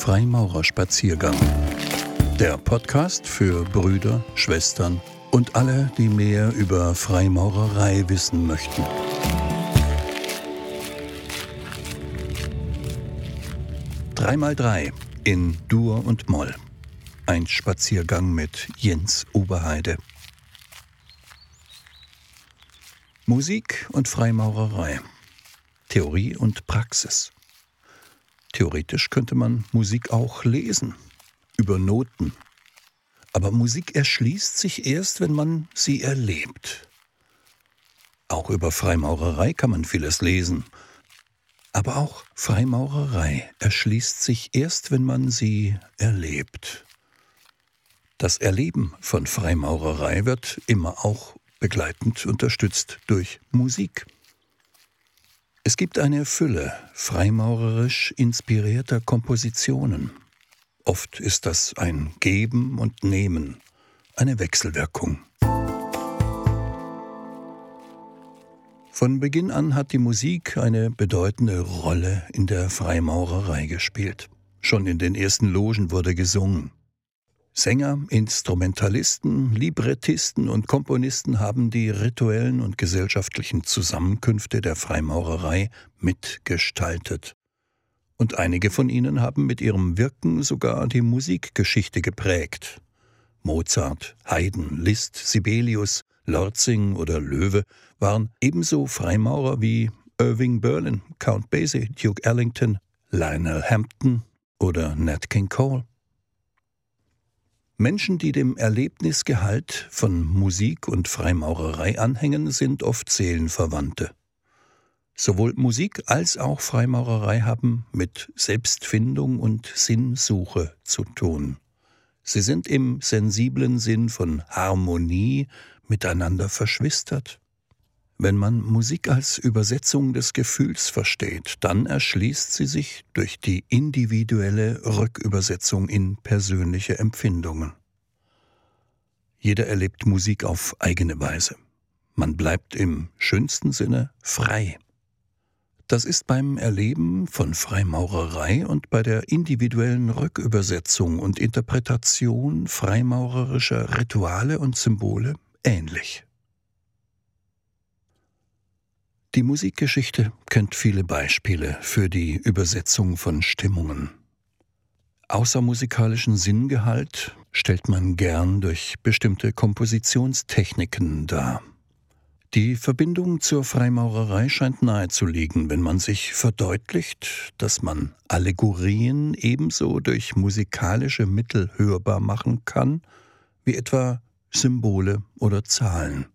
Freimaurerspaziergang. Der Podcast für Brüder, Schwestern und alle, die mehr über Freimaurerei wissen möchten. Dreimal drei in Dur und Moll. Ein Spaziergang mit Jens Oberheide. Musik und Freimaurerei. Theorie und Praxis. Theoretisch könnte man Musik auch lesen, über Noten. Aber Musik erschließt sich erst, wenn man sie erlebt. Auch über Freimaurerei kann man vieles lesen. Aber auch Freimaurerei erschließt sich erst, wenn man sie erlebt. Das Erleben von Freimaurerei wird immer auch begleitend unterstützt durch Musik. Es gibt eine Fülle freimaurerisch inspirierter Kompositionen. Oft ist das ein Geben und Nehmen, eine Wechselwirkung. Von Beginn an hat die Musik eine bedeutende Rolle in der Freimaurerei gespielt. Schon in den ersten Logen wurde gesungen. Sänger, Instrumentalisten, Librettisten und Komponisten haben die rituellen und gesellschaftlichen Zusammenkünfte der Freimaurerei mitgestaltet. Und einige von ihnen haben mit ihrem Wirken sogar die Musikgeschichte geprägt. Mozart, Haydn, Liszt, Sibelius, Lortzing oder Löwe waren ebenso Freimaurer wie Irving Berlin, Count Basie, Duke Ellington, Lionel Hampton oder Nat King Cole. Menschen, die dem Erlebnisgehalt von Musik und Freimaurerei anhängen, sind oft Seelenverwandte. Sowohl Musik als auch Freimaurerei haben mit Selbstfindung und Sinnsuche zu tun. Sie sind im sensiblen Sinn von Harmonie miteinander verschwistert. Wenn man Musik als Übersetzung des Gefühls versteht, dann erschließt sie sich durch die individuelle Rückübersetzung in persönliche Empfindungen. Jeder erlebt Musik auf eigene Weise. Man bleibt im schönsten Sinne frei. Das ist beim Erleben von Freimaurerei und bei der individuellen Rückübersetzung und Interpretation freimaurerischer Rituale und Symbole ähnlich. Die Musikgeschichte kennt viele Beispiele für die Übersetzung von Stimmungen. Außer musikalischen Sinngehalt stellt man gern durch bestimmte Kompositionstechniken dar. Die Verbindung zur Freimaurerei scheint nahezulegen, wenn man sich verdeutlicht, dass man Allegorien ebenso durch musikalische Mittel hörbar machen kann, wie etwa Symbole oder Zahlen.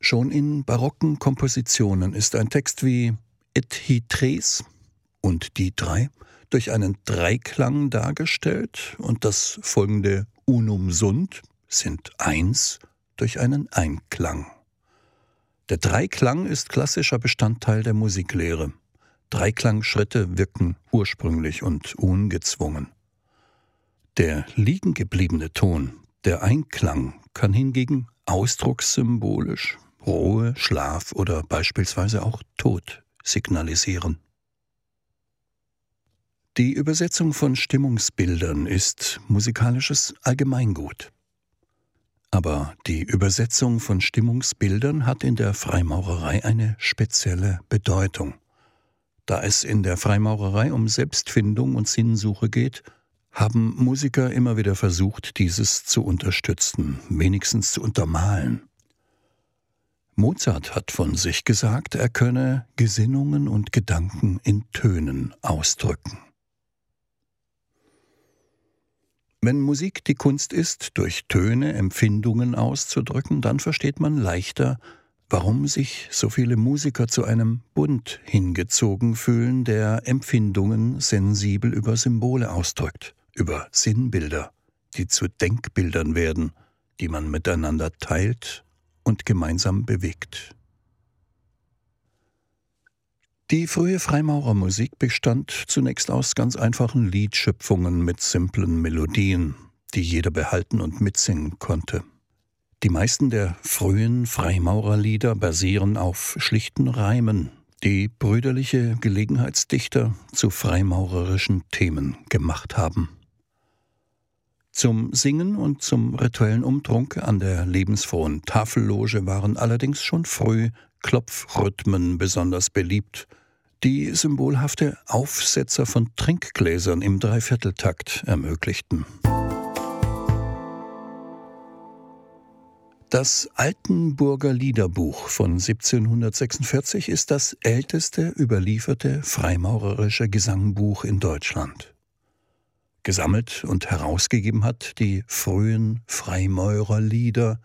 Schon in barocken Kompositionen ist ein Text wie Et hi tres und die drei durch einen Dreiklang dargestellt und das folgende Unum sunt sind eins durch einen Einklang. Der Dreiklang ist klassischer Bestandteil der Musiklehre. Dreiklangschritte wirken ursprünglich und ungezwungen. Der liegen gebliebene Ton, der Einklang, kann hingegen ausdruckssymbolisch Ruhe, Schlaf oder beispielsweise auch Tod signalisieren. Die Übersetzung von Stimmungsbildern ist musikalisches Allgemeingut. Aber die Übersetzung von Stimmungsbildern hat in der Freimaurerei eine spezielle Bedeutung. Da es in der Freimaurerei um Selbstfindung und Sinnsuche geht, haben Musiker immer wieder versucht, dieses zu unterstützen, wenigstens zu untermalen. Mozart hat von sich gesagt, er könne Gesinnungen und Gedanken in Tönen ausdrücken. Wenn Musik die Kunst ist, durch Töne Empfindungen auszudrücken, dann versteht man leichter, warum sich so viele Musiker zu einem Bund hingezogen fühlen, der Empfindungen sensibel über Symbole ausdrückt, über Sinnbilder, die zu Denkbildern werden, die man miteinander teilt und gemeinsam bewegt. Die frühe Freimaurermusik bestand zunächst aus ganz einfachen Liedschöpfungen mit simplen Melodien, die jeder behalten und mitsingen konnte. Die meisten der frühen Freimaurerlieder basieren auf schlichten Reimen, die brüderliche Gelegenheitsdichter zu freimaurerischen Themen gemacht haben. Zum Singen und zum rituellen Umtrunk an der lebensfrohen Tafelloge waren allerdings schon früh Klopfrhythmen besonders beliebt, die symbolhafte Aufsetzer von Trinkgläsern im Dreivierteltakt ermöglichten. Das Altenburger Liederbuch von 1746 ist das älteste überlieferte freimaurerische Gesangbuch in Deutschland gesammelt und herausgegeben hat die frühen Freimaurerlieder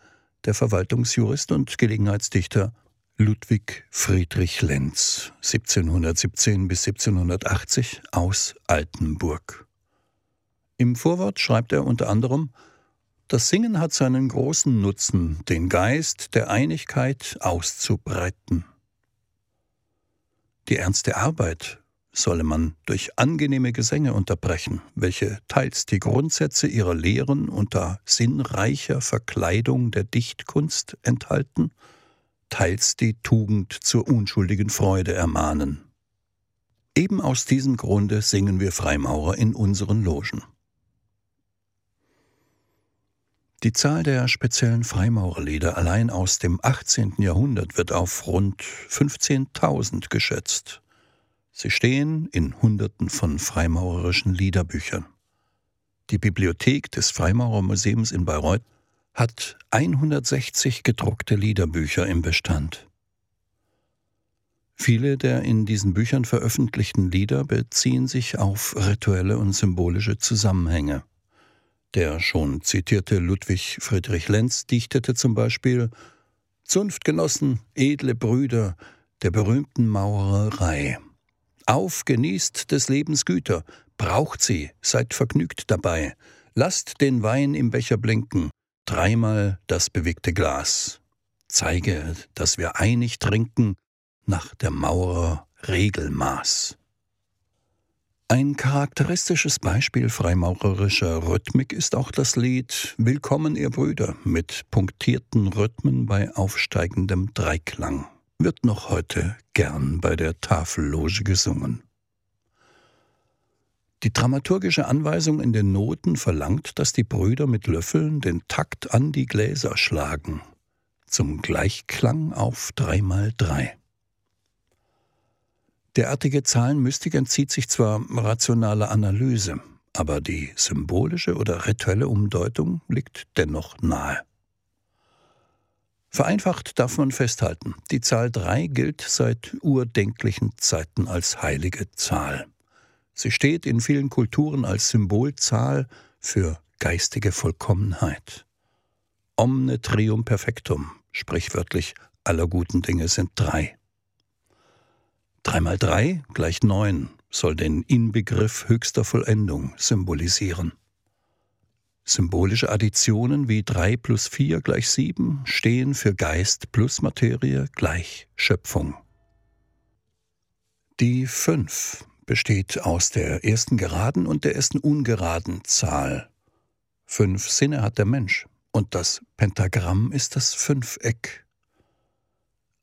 der Verwaltungsjurist und Gelegenheitsdichter Ludwig Friedrich Lenz 1717 bis 1780 aus Altenburg. Im Vorwort schreibt er unter anderem Das Singen hat seinen großen Nutzen, den Geist der Einigkeit auszubreiten. Die ernste Arbeit solle man durch angenehme Gesänge unterbrechen, welche teils die Grundsätze ihrer Lehren unter sinnreicher Verkleidung der Dichtkunst enthalten, teils die Tugend zur unschuldigen Freude ermahnen. Eben aus diesem Grunde singen wir Freimaurer in unseren Logen. Die Zahl der speziellen Freimaurerlieder allein aus dem 18. Jahrhundert wird auf rund 15.000 geschätzt. Sie stehen in Hunderten von freimaurerischen Liederbüchern. Die Bibliothek des Freimaurermuseums in Bayreuth hat 160 gedruckte Liederbücher im Bestand. Viele der in diesen Büchern veröffentlichten Lieder beziehen sich auf rituelle und symbolische Zusammenhänge. Der schon zitierte Ludwig Friedrich Lenz dichtete zum Beispiel Zunftgenossen, edle Brüder der berühmten Maurerei. Auf, genießt des Lebens Güter, braucht sie, seid vergnügt dabei. Lasst den Wein im Becher blinken, dreimal das bewegte Glas. Zeige, dass wir einig trinken nach der Maurer Regelmaß. Ein charakteristisches Beispiel freimaurerischer Rhythmik ist auch das Lied Willkommen, ihr Brüder mit punktierten Rhythmen bei aufsteigendem Dreiklang wird noch heute gern bei der Tafelloge gesungen. Die dramaturgische Anweisung in den Noten verlangt, dass die Brüder mit Löffeln den Takt an die Gläser schlagen, zum Gleichklang auf dreimal drei. Derartige Zahlenmystik entzieht sich zwar rationaler Analyse, aber die symbolische oder rituelle Umdeutung liegt dennoch nahe. Vereinfacht darf man festhalten, die Zahl 3 gilt seit urdenklichen Zeiten als heilige Zahl. Sie steht in vielen Kulturen als Symbolzahl für geistige Vollkommenheit. Omne trium perfectum, sprichwörtlich aller guten Dinge sind drei. Drei mal drei gleich neun soll den Inbegriff höchster Vollendung symbolisieren. Symbolische Additionen wie 3 plus 4 gleich 7 stehen für Geist plus Materie gleich Schöpfung. Die 5 besteht aus der ersten geraden und der ersten ungeraden Zahl. Fünf Sinne hat der Mensch und das Pentagramm ist das Fünfeck.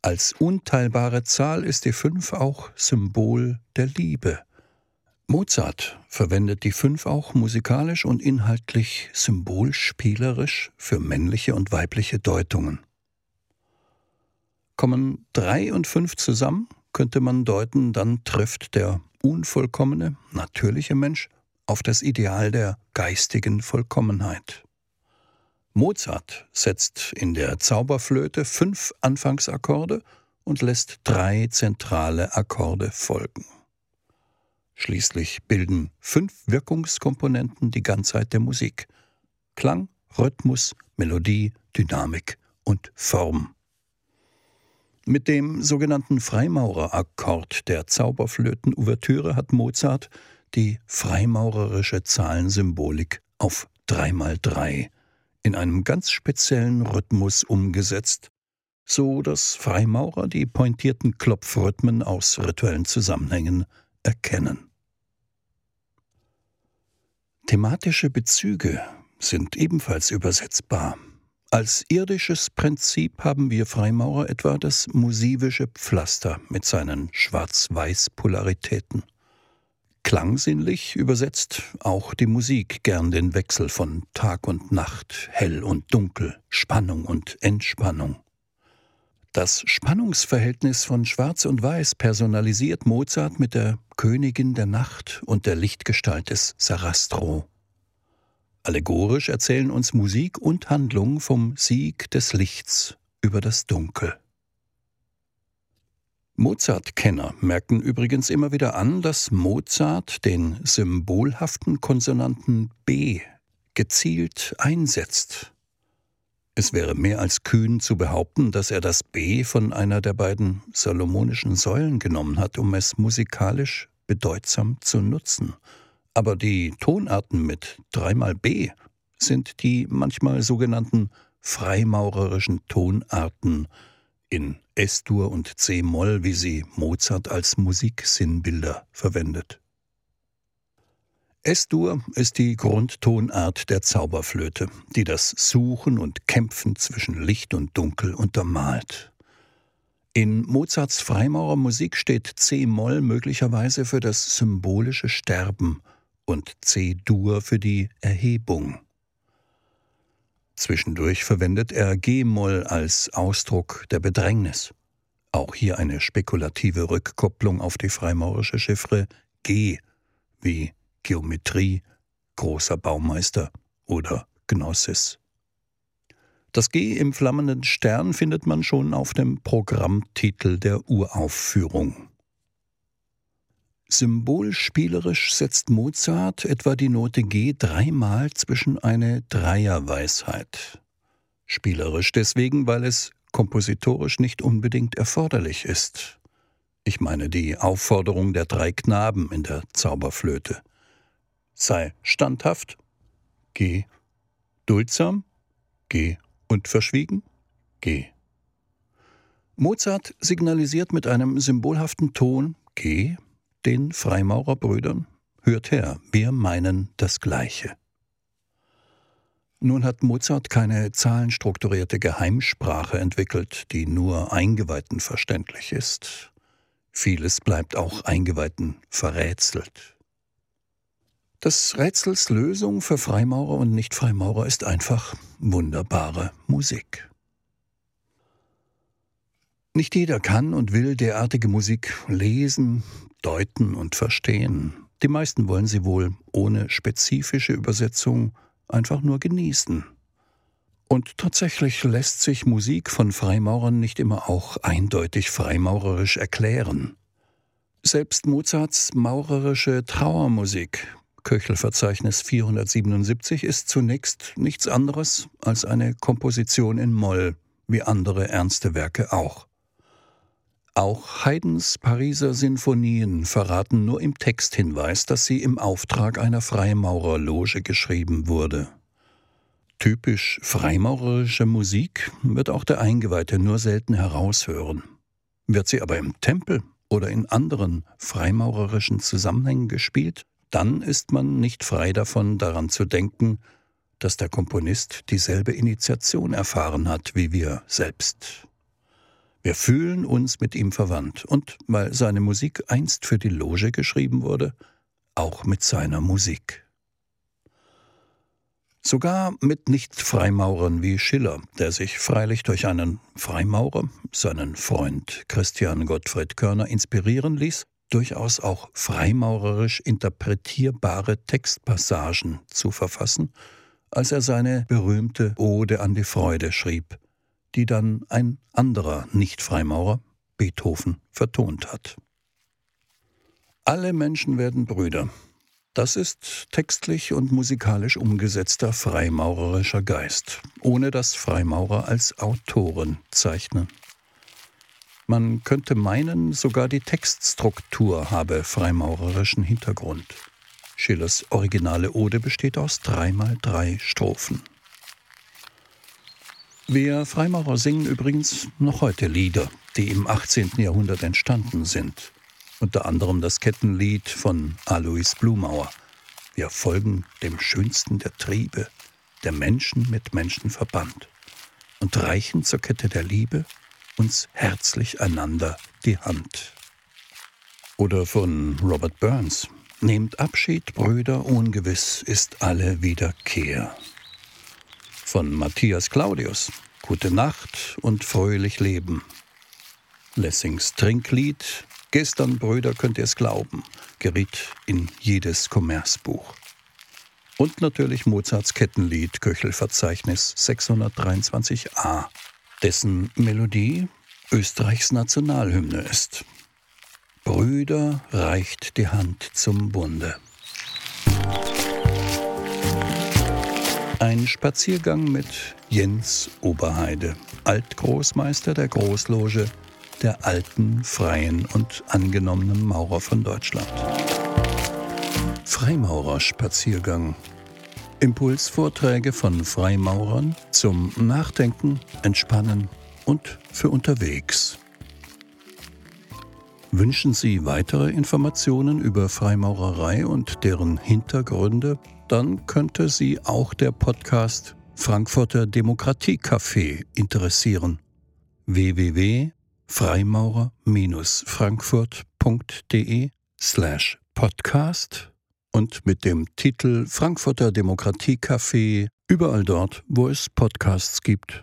Als unteilbare Zahl ist die 5 auch Symbol der Liebe. Mozart verwendet die Fünf auch musikalisch und inhaltlich symbolspielerisch für männliche und weibliche Deutungen. Kommen drei und fünf zusammen, könnte man deuten, dann trifft der unvollkommene, natürliche Mensch auf das Ideal der geistigen Vollkommenheit. Mozart setzt in der Zauberflöte fünf Anfangsakkorde und lässt drei zentrale Akkorde folgen. Schließlich bilden fünf Wirkungskomponenten die Ganzheit der Musik. Klang, Rhythmus, Melodie, Dynamik und Form. Mit dem sogenannten Freimaurerakkord der Zauberflöten-Ouvertüre hat Mozart die freimaurerische Zahlensymbolik auf 3x3 in einem ganz speziellen Rhythmus umgesetzt, so dass Freimaurer die pointierten Klopfrhythmen aus rituellen Zusammenhängen erkennen. Thematische Bezüge sind ebenfalls übersetzbar. Als irdisches Prinzip haben wir Freimaurer etwa das musivische Pflaster mit seinen Schwarz-Weiß-Polaritäten. Klangsinnlich übersetzt auch die Musik gern den Wechsel von Tag und Nacht, hell und dunkel, Spannung und Entspannung. Das Spannungsverhältnis von Schwarz und Weiß personalisiert Mozart mit der Königin der Nacht und der Lichtgestalt des Sarastro. Allegorisch erzählen uns Musik und Handlung vom Sieg des Lichts über das Dunkel. Mozart-Kenner merken übrigens immer wieder an, dass Mozart den symbolhaften Konsonanten B gezielt einsetzt. Es wäre mehr als kühn zu behaupten, dass er das B von einer der beiden salomonischen Säulen genommen hat, um es musikalisch bedeutsam zu nutzen. Aber die Tonarten mit dreimal B sind die manchmal sogenannten freimaurerischen Tonarten in S-Dur und C-Moll, wie sie Mozart als Musiksinnbilder verwendet. S-Dur ist die Grundtonart der Zauberflöte, die das Suchen und Kämpfen zwischen Licht und Dunkel untermalt. In Mozarts Freimaurermusik steht C-Moll möglicherweise für das symbolische Sterben und C-Dur für die Erhebung. Zwischendurch verwendet er G-Moll als Ausdruck der Bedrängnis. Auch hier eine spekulative Rückkopplung auf die freimaurische Chiffre G wie Geometrie, großer Baumeister oder Gnosis. Das G im flammenden Stern findet man schon auf dem Programmtitel der Uraufführung. Symbolspielerisch setzt Mozart etwa die Note G dreimal zwischen eine Dreierweisheit. Spielerisch deswegen, weil es kompositorisch nicht unbedingt erforderlich ist. Ich meine die Aufforderung der drei Knaben in der Zauberflöte sei standhaft, G, duldsam, G und verschwiegen, G. Mozart signalisiert mit einem symbolhaften Ton G den Freimaurerbrüdern, hört her, wir meinen das Gleiche. Nun hat Mozart keine zahlenstrukturierte Geheimsprache entwickelt, die nur Eingeweihten verständlich ist. Vieles bleibt auch Eingeweihten verrätselt. Das Rätsels Lösung für Freimaurer und Nicht-Freimaurer ist einfach wunderbare Musik. Nicht jeder kann und will derartige Musik lesen, deuten und verstehen. Die meisten wollen sie wohl ohne spezifische Übersetzung einfach nur genießen. Und tatsächlich lässt sich Musik von Freimaurern nicht immer auch eindeutig freimaurerisch erklären. Selbst Mozarts maurerische Trauermusik Köchelverzeichnis 477 ist zunächst nichts anderes als eine Komposition in Moll, wie andere ernste Werke auch. Auch Haydns Pariser Sinfonien verraten nur im Texthinweis, dass sie im Auftrag einer Freimaurerloge geschrieben wurde. Typisch freimaurerische Musik wird auch der Eingeweihte nur selten heraushören. Wird sie aber im Tempel oder in anderen freimaurerischen Zusammenhängen gespielt, dann ist man nicht frei davon, daran zu denken, dass der Komponist dieselbe Initiation erfahren hat wie wir selbst. Wir fühlen uns mit ihm verwandt und, weil seine Musik einst für die Loge geschrieben wurde, auch mit seiner Musik. Sogar mit Nicht-Freimaurern wie Schiller, der sich freilich durch einen Freimaurer, seinen Freund Christian Gottfried Körner, inspirieren ließ, durchaus auch freimaurerisch interpretierbare Textpassagen zu verfassen, als er seine berühmte Ode an die Freude schrieb, die dann ein anderer Nicht-Freimaurer, Beethoven, vertont hat. Alle Menschen werden Brüder. Das ist textlich und musikalisch umgesetzter freimaurerischer Geist, ohne dass Freimaurer als Autoren zeichnen. Man könnte meinen, sogar die Textstruktur habe freimaurerischen Hintergrund. Schillers originale Ode besteht aus dreimal drei Strophen. Wir Freimaurer singen übrigens noch heute Lieder, die im 18. Jahrhundert entstanden sind. Unter anderem das Kettenlied von Alois Blumauer. Wir folgen dem schönsten der Triebe, der Menschen mit Menschen verbannt. und reichen zur Kette der Liebe uns herzlich einander die Hand. Oder von Robert Burns. Nehmt Abschied, Brüder, ungewiss ist alle Wiederkehr. Von Matthias Claudius. Gute Nacht und fröhlich leben. Lessings Trinklied. Gestern, Brüder, könnt ihr es glauben, geriet in jedes Kommerzbuch. Und natürlich Mozarts Kettenlied Köchelverzeichnis 623a, dessen Melodie Österreichs Nationalhymne ist. Brüder reicht die Hand zum Bunde. Ein Spaziergang mit Jens Oberheide, Altgroßmeister der Großloge der alten, freien und angenommenen Maurer von Deutschland. Freimaurerspaziergang. Impulsvorträge von Freimaurern zum Nachdenken, Entspannen und für unterwegs. Wünschen Sie weitere Informationen über Freimaurerei und deren Hintergründe? Dann könnte Sie auch der Podcast Frankfurter Demokratiecafé interessieren. www.freimaurer-frankfurt.de slash podcast und mit dem Titel Frankfurter Demokratiecafé überall dort, wo es Podcasts gibt.